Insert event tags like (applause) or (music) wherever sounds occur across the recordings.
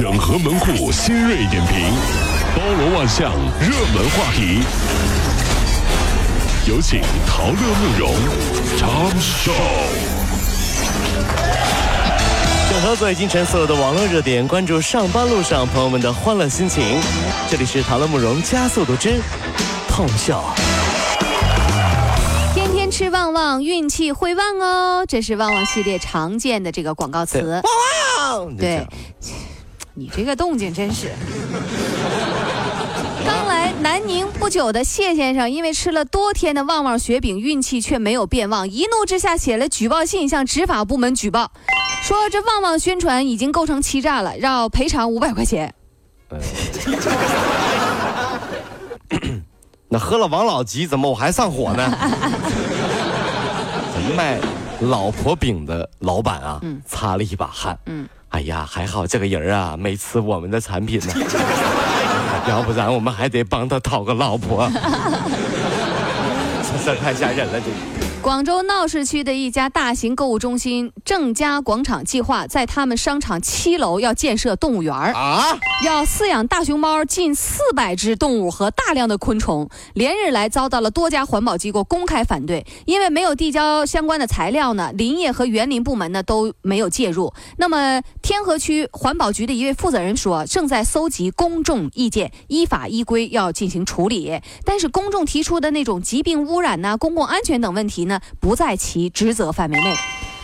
整合门户新锐点评，包罗万象，热门话题。有请陶乐慕容长寿。整合最京城所有的网络热点，关注上班路上朋友们的欢乐心情。这里是陶乐慕容加速度之痛笑。天天吃旺旺，运气会旺哦！这是旺旺系列常见的这个广告词。旺对，你这个动静真是。刚来南宁不久的谢先生，因为吃了多天的旺旺雪饼，运气却没有变旺，一怒之下写了举报信向执法部门举报，说这旺旺宣传已经构成欺诈了，要赔偿五百块钱。(coughs) 那喝了王老吉，怎么我还上火呢？(laughs) 卖老婆饼的老板啊，擦了一把汗。嗯，哎呀，还好这个人啊没吃我们的产品呢，(laughs) 要不然我们还得帮他讨个老婆。这太吓人了，这。广州闹市区的一家大型购物中心正佳广场计划在他们商场七楼要建设动物园啊，要饲养大熊猫近四百只动物和大量的昆虫，连日来遭到了多家环保机构公开反对，因为没有递交相关的材料呢，林业和园林部门呢都没有介入。那么天河区环保局的一位负责人说，正在搜集公众意见，依法依规要进行处理。但是公众提出的那种疾病污染呐、公共安全等问题。呢，不在其职责范围内，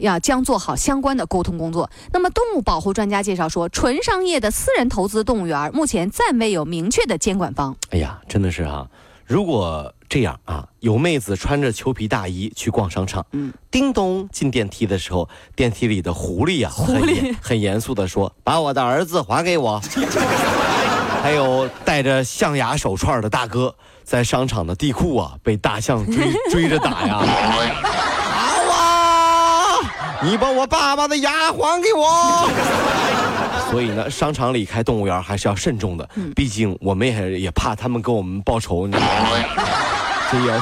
要将做好相关的沟通工作。那么，动物保护专家介绍说，纯商业的私人投资动物园目前暂未有明确的监管方。哎呀，真的是啊，如果这样啊，有妹子穿着裘皮大衣去逛商场，嗯，叮咚进电梯的时候，电梯里的狐狸呀，狐狸很严肃的说：“把我的儿子还给我。(laughs) ”还有戴着象牙手串的大哥。在商场的地库啊，被大象追 (laughs) 追着打呀！好啊，你把我爸爸的牙还给我！所以呢，商场里开动物园还是要慎重的，毕竟我们也也怕他们给我们报仇，你知道吗？这也。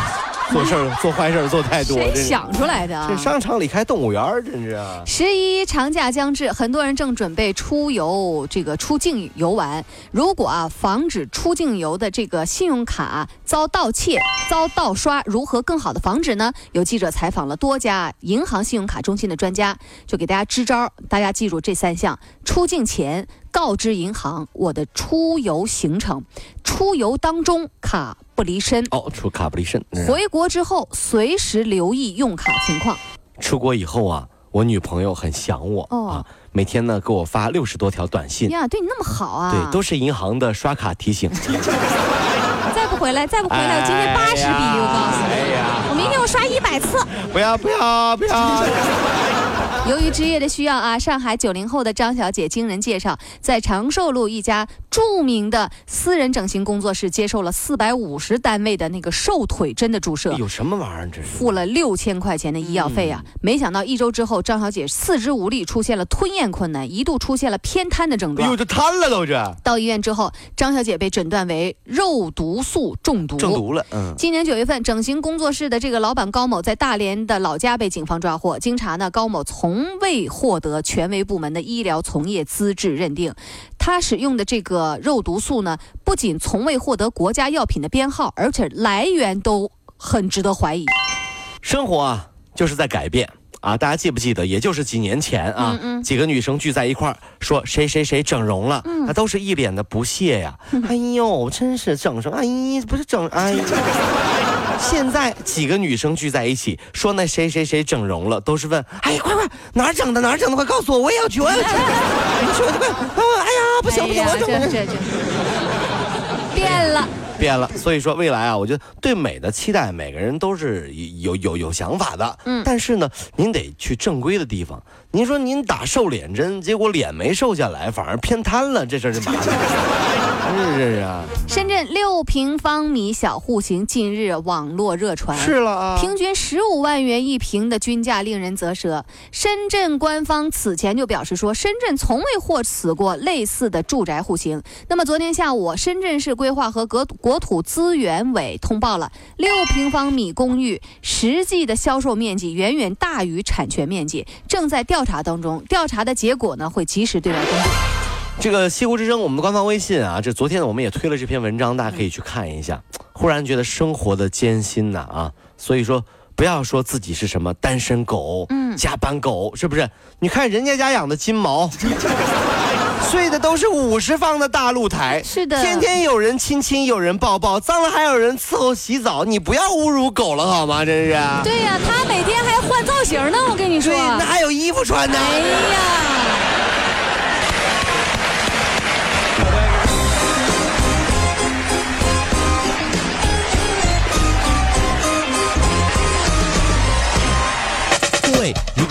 做事儿做坏事儿做太多，谁想出来的？这商场里开动物园真是。十一长假将至，很多人正准备出游，这个出境游玩。如果啊，防止出境游的这个信用卡遭盗窃、遭盗刷，如何更好的防止呢？有记者采访了多家银行信用卡中心的专家，就给大家支招。大家记住这三项：出境前。告知银行我的出游行程，出游当中卡不离身哦，出卡不离身。回国之后随时留意用卡情况。出国以后啊，我女朋友很想我啊，每天呢给我发六十多条短信呀，对你那么好啊，对，都是银行的刷卡提醒。(laughs) 再不回来，再不回来，我今天八十笔，我告诉你，哎呀，我明天我刷一百次。不要不要不要。由于职业的需要啊，上海九零后的张小姐经人介绍，在长寿路一家著名的私人整形工作室接受了四百五十单位的那个瘦腿针的注射。有什么玩意儿？这是付了六千块钱的医药费啊！没想到一周之后，张小姐四肢无力，出现了吞咽困难，一度出现了偏瘫的症状。哎呦，这瘫了都这！到医院之后，张小姐被诊断为肉毒素中毒。中毒了。嗯。今年九月份，整形工作室的这个老板高某在大连的老家被警方抓获。经查呢，高某从从未获得权威部门的医疗从业资质认定，他使用的这个肉毒素呢，不仅从未获得国家药品的编号，而且来源都很值得怀疑。生活啊，就是在改变啊！大家记不记得？也就是几年前啊，几个女生聚在一块儿，说谁谁谁整容了，那都是一脸的不屑呀。(laughs) 哎呦，真是整什么，哎呀，不是整，哎。现在几个女生聚在一起，说那谁谁谁整容了，都是问，哎，快快哪儿整的哪儿整的，快告诉我，我也要去，我要去，你说的快，哎呀，不行不行，我整整变了。变了，所以说未来啊，我觉得对美的期待，每个人都是有有有想法的。嗯，但是呢，您得去正规的地方。您说您打瘦脸针，结果脸没瘦下来，反而偏瘫了，这事儿就麻烦。是是啊。深圳六平方米小户型近日网络热传，是了啊，平均十五万元一平的均价令人啧舌。深圳官方此前就表示说，深圳从未获此过类似的住宅户型。那么昨天下午，深圳市规划和国国土资源委通报了六平方米公寓实际的销售面积远远大于产权面积，正在调查当中。调查的结果呢，会及时对外公布。这个西湖之声，我们的官方微信啊，这昨天我们也推了这篇文章，大家可以去看一下。忽然觉得生活的艰辛呐啊，所以说不要说自己是什么单身狗，嗯，加班狗，是不是？你看人家家养的金毛，睡的都是五十方的大露台，(laughs) 是的，天天有人亲亲，有人抱抱，脏了还有人伺候洗澡，你不要侮辱狗了好吗？真是。对呀，它每天还换造型呢，我跟你说，对那还有衣服穿呢。哎呀。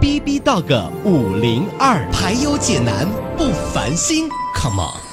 B B Dog 五零二，排忧解难不烦心，Come on。